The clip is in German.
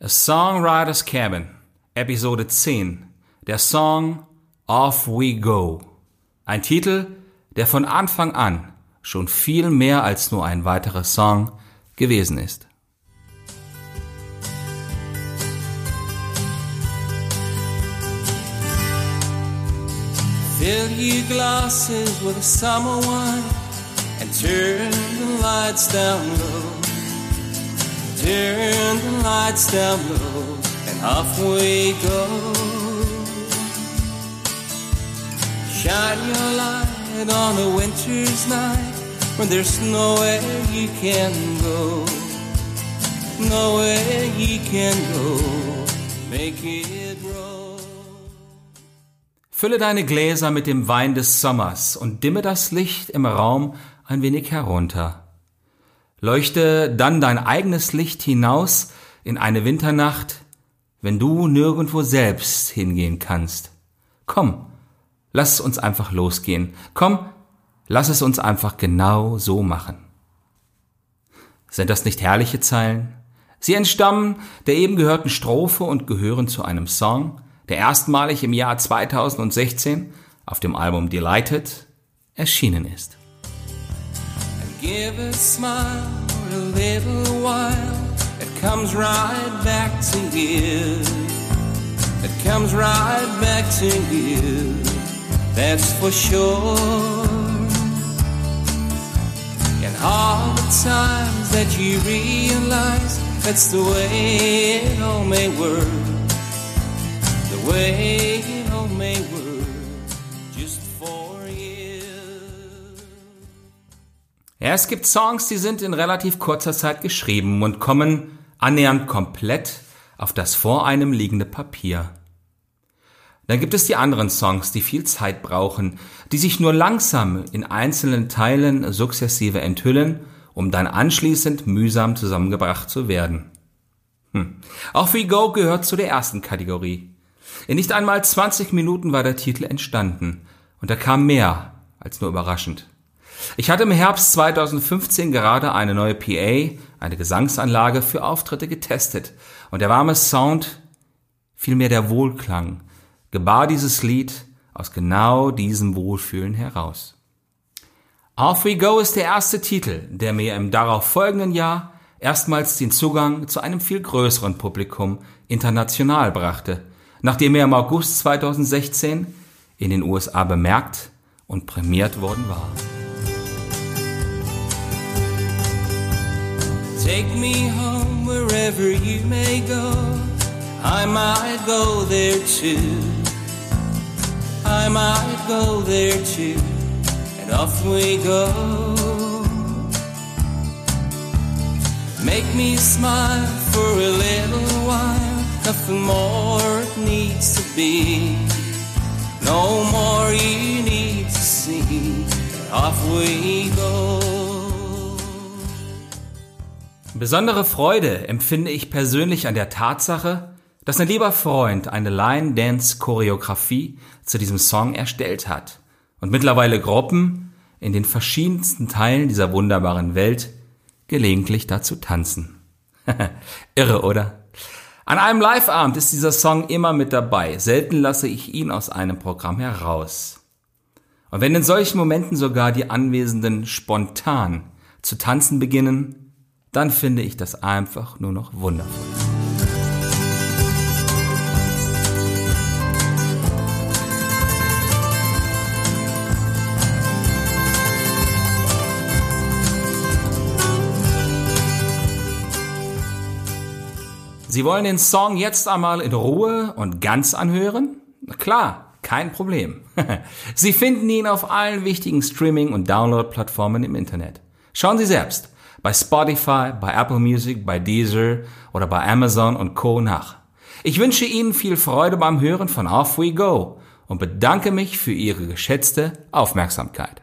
A Songwriter's Cabin, Episode 10. Der Song Off We Go. Ein Titel, der von Anfang an schon viel mehr als nur ein weiterer Song gewesen ist. Fill your glasses with a summer wine and turn the lights down low. Turn the lights down low and off we go. Shine your light on a winter's night when there's nowhere you can go. Nowhere you can go. Make it. Fülle deine Gläser mit dem Wein des Sommers und dimme das Licht im Raum ein wenig herunter. Leuchte dann dein eigenes Licht hinaus in eine Winternacht, wenn du nirgendwo selbst hingehen kannst. Komm, lass uns einfach losgehen. Komm, lass es uns einfach genau so machen. Sind das nicht herrliche Zeilen? Sie entstammen der eben gehörten Strophe und gehören zu einem Song, der erstmalig im Jahr 2016 auf dem Album Delighted erschienen ist. Give a smile for a little while. It comes right back to you. It comes right back to you. That's for sure. And all the times that you realize that's the way it all may work. The way Ja, es gibt Songs, die sind in relativ kurzer Zeit geschrieben und kommen annähernd komplett auf das vor einem liegende Papier. Dann gibt es die anderen Songs, die viel Zeit brauchen, die sich nur langsam in einzelnen Teilen sukzessive enthüllen, um dann anschließend mühsam zusammengebracht zu werden. Hm. Auch We Go gehört zu der ersten Kategorie. In nicht einmal 20 Minuten war der Titel entstanden und er kam mehr als nur überraschend. Ich hatte im Herbst 2015 gerade eine neue PA, eine Gesangsanlage für Auftritte getestet und der warme Sound, vielmehr der Wohlklang, gebar dieses Lied aus genau diesem Wohlfühlen heraus. Off We Go ist der erste Titel, der mir im darauf folgenden Jahr erstmals den Zugang zu einem viel größeren Publikum international brachte, nachdem er im August 2016 in den USA bemerkt und prämiert worden war. Take me home wherever you may go. I might go there too. I might go there too. And off we go. Make me smile for a little while. Nothing more it needs to be. No more you need to see. And Off we go. Besondere Freude empfinde ich persönlich an der Tatsache, dass ein lieber Freund eine Line-Dance-Choreografie zu diesem Song erstellt hat und mittlerweile Gruppen in den verschiedensten Teilen dieser wunderbaren Welt gelegentlich dazu tanzen. Irre, oder? An einem Live-Abend ist dieser Song immer mit dabei. Selten lasse ich ihn aus einem Programm heraus. Und wenn in solchen Momenten sogar die Anwesenden spontan zu tanzen beginnen, dann finde ich das einfach nur noch wundervoll. Sie wollen den Song jetzt einmal in Ruhe und ganz anhören? Na klar, kein Problem. Sie finden ihn auf allen wichtigen Streaming- und Download-Plattformen im Internet. Schauen Sie selbst bei Spotify, bei Apple Music, bei Deezer oder bei Amazon und Co. nach. Ich wünsche Ihnen viel Freude beim Hören von Off We Go und bedanke mich für Ihre geschätzte Aufmerksamkeit.